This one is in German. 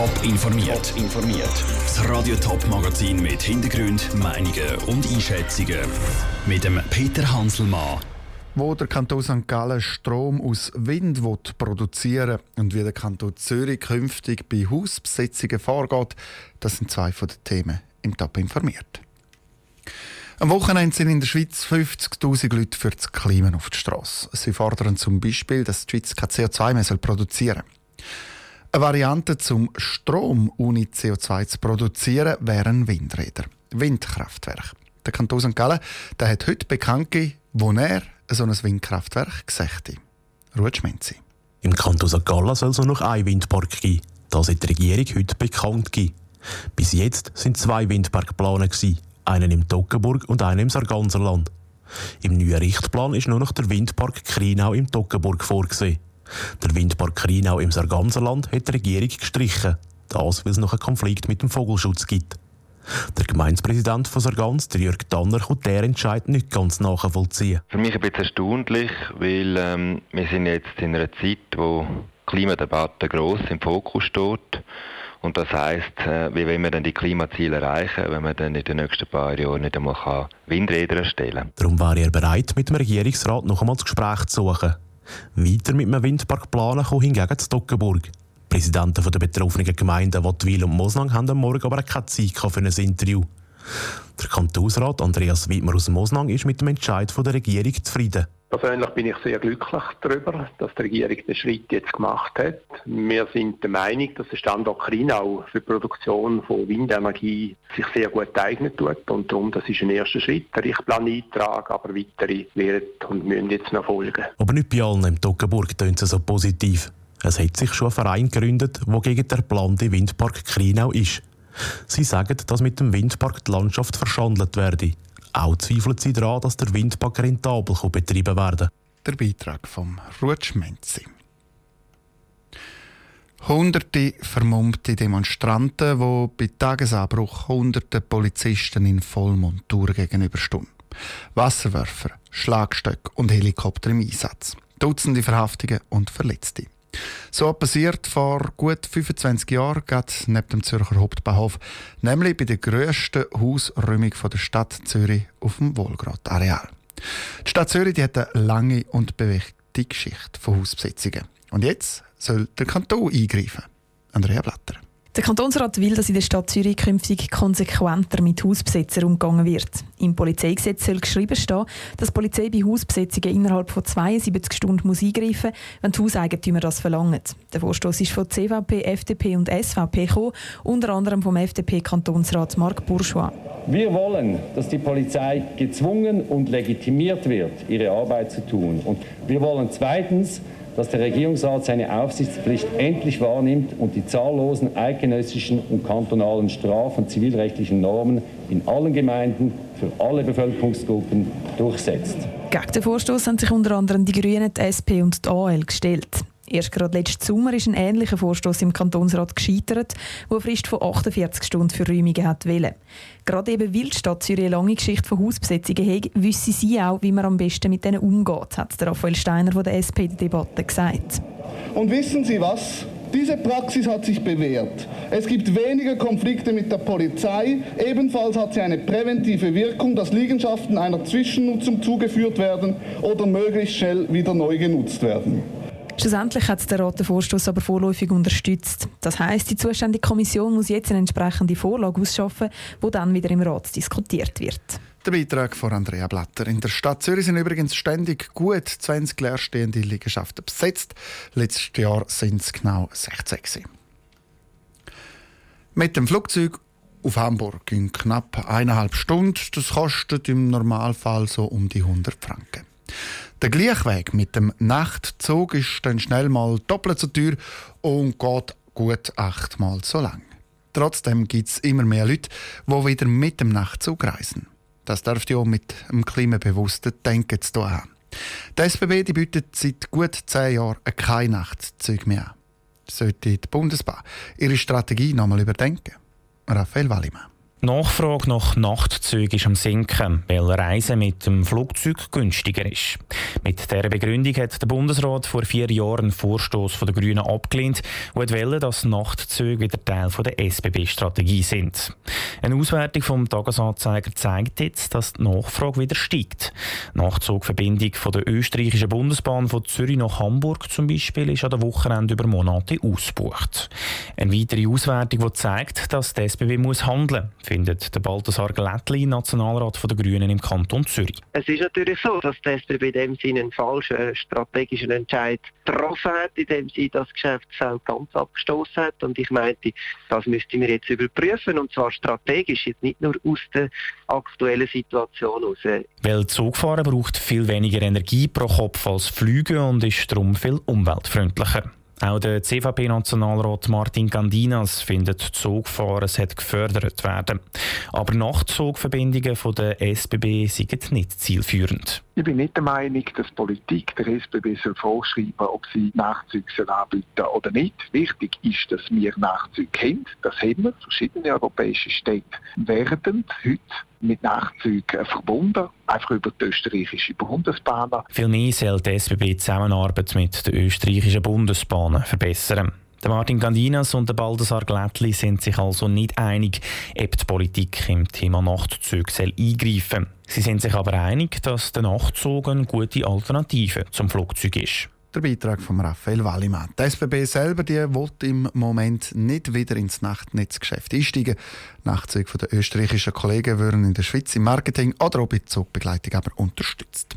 Top informiert. informiert. Das Radio Top Magazin mit Hintergrund, Meinungen und Einschätzungen mit dem Peter Hanselmann. Wo der Kanton St. Gallen Strom aus Wind produzieren und wie der Kanton Zürich künftig bei Hausbesetzungen vorgeht, das sind zwei von den Themen im Top informiert. Am Wochenende sind in der Schweiz 50.000 Leute für das Klima auf der Straße. Sie fordern zum Beispiel, dass die Schweiz kein CO2 mehr produzieren soll. Eine Variante zum Strom ohne CO2 zu produzieren wären Windräder, Windkraftwerke. Der Kanton St. Gallen der hat heute bekannt gegeben, wo er so ein Windkraftwerk gesagt Ruhe Schmenzi. Im Kanton St. Gallen soll es nur noch ein Windpark geben. Das hat die Regierung heute bekannt gegeben. Bis jetzt sind zwei Windparks geplant einen im Toggenburg und einen im Sarganserland. Im neuen Richtplan ist nur noch der Windpark Krinau im Toggenburg vorgesehen. Der Windpark Krinau im Sarganserland hat die Regierung gestrichen. Das, weil es noch einen Konflikt mit dem Vogelschutz gibt. Der Gemeindepräsident von Sargans, der Jörg Tanner, kann der Entscheid nicht ganz nachvollziehen. Für mich ein bisschen erstaunlich, weil ähm, wir sind jetzt in einer Zeit, wo die Klimadebatte gross im Fokus steht. Und das heißt, äh, wie wollen wir denn die Klimaziele erreichen, wenn man dann in den nächsten paar Jahren nicht einmal Windräder erstellen kann? Darum wäre er bereit, mit dem Regierungsrat noch einmal das Gespräch zu suchen. Weiter mit einem Windpark planen kommen hingegen zu Toggenburg. Die Präsidenten der betroffenen Gemeinden Wattwil und Moslang haben am Morgen aber keine Zeit für ein Interview. Der Kantonsrat Andreas Wittmer aus Moslang ist mit dem Entscheid der Regierung zufrieden. Persönlich bin ich sehr glücklich darüber, dass die Regierung den Schritt jetzt gemacht hat. Wir sind der Meinung, dass der Standort Krinau für die Produktion von Windenergie sich sehr gut eignet tut und darum, das ist ein erster Schritt. Der Richtplaneintrag, aber weitere werden und müssen jetzt noch folgen. Aber nicht bei allen im Toggenburg tönt es so positiv. Es hat sich schon ein Verein gegründet, der gegen den geplante Windpark Krinau ist. Sie sagen, dass mit dem Windpark die Landschaft verschandelt werde. Auch zweifeln sie daran, dass der Windpark rentabel betrieben werden Der Beitrag vom Rutsch Menzi. Hunderte vermummte Demonstranten, die bei Tagesanbruch hunderte Polizisten in Vollmontur gegenüberstehen. Wasserwerfer, Schlagstöcke und Helikopter im Einsatz. Dutzende Verhaftungen und Verletzte. So passiert vor gut 25 Jahren gerade neben dem Zürcher Hauptbahnhof, nämlich bei der grössten Hausräumung der Stadt Zürich auf dem Wohlgrad-Areal. Die Stadt Zürich die hat eine lange und bewegte Geschichte von Hausbesetzungen. Und jetzt soll der Kanton eingreifen. Andrea Blatter. Der Kantonsrat will, dass in der Stadt Zürich künftig konsequenter mit Hausbesetzern umgegangen wird. Im Polizeigesetz soll geschrieben stehen, dass die Polizei bei Hausbesetzungen innerhalb von 72 Stunden muss eingreifen muss, wenn die Hauseigentümer das verlangen. Der Vorstoß ist von CVP, FDP und SVP gekommen, unter anderem vom FDP-Kantonsrat Marc Bourgeois. Wir wollen, dass die Polizei gezwungen und legitimiert wird, ihre Arbeit zu tun. Und wir wollen zweitens, dass der Regierungsrat seine Aufsichtspflicht endlich wahrnimmt und die zahllosen eidgenössischen und kantonalen Straf- und zivilrechtlichen Normen in allen Gemeinden für alle Bevölkerungsgruppen durchsetzt. Gegen den Vorstoß haben sich unter anderem die Grünen, die SP und die AL gestellt. Erst gerade letzten Sommer ist ein ähnlicher Vorstoß im Kantonsrat gescheitert, wo eine Frist von 48 Stunden für Räumungen hat wollen. Gerade eben weil die Stadt Zürich eine lange Geschichte von Hausbesetzungen hat, wissen sie auch, wie man am besten mit denen umgeht, hat Raphael Steiner von der SP in der Debatte gesagt. Und wissen Sie was? Diese Praxis hat sich bewährt. Es gibt weniger Konflikte mit der Polizei. Ebenfalls hat sie eine präventive Wirkung, dass Liegenschaften einer Zwischennutzung zugeführt werden oder möglichst schnell wieder neu genutzt werden. Schlussendlich hat der Rat den Vorstoß aber vorläufig unterstützt. Das heißt, die zuständige Kommission muss jetzt eine entsprechende Vorlage ausschaffen, wo dann wieder im Rat diskutiert wird. Der Beitrag von Andrea Blatter. In der Stadt Zürich sind übrigens ständig gut 20 leerstehende Liegenschaften besetzt. Letztes Jahr sind es genau 16. Mit dem Flugzeug auf Hamburg in knapp eineinhalb Stunden. Das kostet im Normalfall so um die 100 Franken. Der Gleichweg mit dem Nachtzug ist dann schnell mal doppelt so teuer und geht gut achtmal so lang. Trotzdem gibt es immer mehr Leute, die wieder mit dem Nachtzug reisen. Das dürfte auch mit einem klimabewussten Denken zu tun haben. Die SBB die bietet seit gut zehn Jahren kein Nachtzug mehr an. Sollte die Bundesbahn ihre Strategie nochmal überdenken? Raphael Wallimann. Nachfrage nach Nachtzügen ist am Sinken, weil Reisen mit dem Flugzeug günstiger ist. Mit dieser Begründung hat der Bundesrat vor vier Jahren einen Vorstoß der Grünen abgelehnt und wollte, dass Nachtzüge wieder Teil der SBB-Strategie sind. Eine Auswertung vom Tagesanzeiger zeigt jetzt, dass die Nachfrage wieder steigt. Die Nachtzugverbindung von der österreichischen Bundesbahn von Zürich nach Hamburg zum Beispiel ist an der Wochenende über Monate ausgebucht. Eine weitere Auswertung, die zeigt, dass die SBB muss handeln muss findet der Balthasar Glättli, Nationalrat der Grünen im Kanton Zürich. Es ist natürlich so, dass die SBB in dem Sinne einen falschen strategischen Entscheid getroffen hat, in dem sie das Geschäftsfeld ganz abgestoßen hat. Und ich meinte, das müssten wir jetzt überprüfen, und zwar strategisch, jetzt nicht nur aus der aktuellen Situation heraus. Weil Zugfahren braucht viel weniger Energie pro Kopf als Flüge und ist darum viel umweltfreundlicher. Auch der CVP-Nationalrat Martin Gandinas findet, Zugfahren hat gefördert werden. Aber Nachtzugverbindungen von der SBB sind nicht zielführend. Ich bin nicht der Meinung, dass Politik der SBB soll vorschreiben ob sie Nachtzüge anbieten oder nicht. Wichtig ist, dass wir Nachtzüge kennen. Das haben wir. Verschiedene europäische Städte werden heute mit Nachtzügen verbunden, einfach über die österreichische Bundesbahn. Vielmehr soll die SBB die Zusammenarbeit mit den österreichischen Bundesbahnen verbessern. Der Martin Gandinas und der Baldassar Glättli sind sich also nicht einig, ob die Politik im Thema Nachtzüge eingreifen soll. Sie sind sich aber einig, dass der Nachtzug eine gute Alternative zum Flugzeug ist. Der Beitrag von Raphael Wallimann. Die SBB selber die will im Moment nicht wieder ins Nachtnetzgeschäft einsteigen. Nachtzüge der österreichischen Kollegen würden in der Schweiz im Marketing oder auch bei Zugbegleitung aber unterstützt.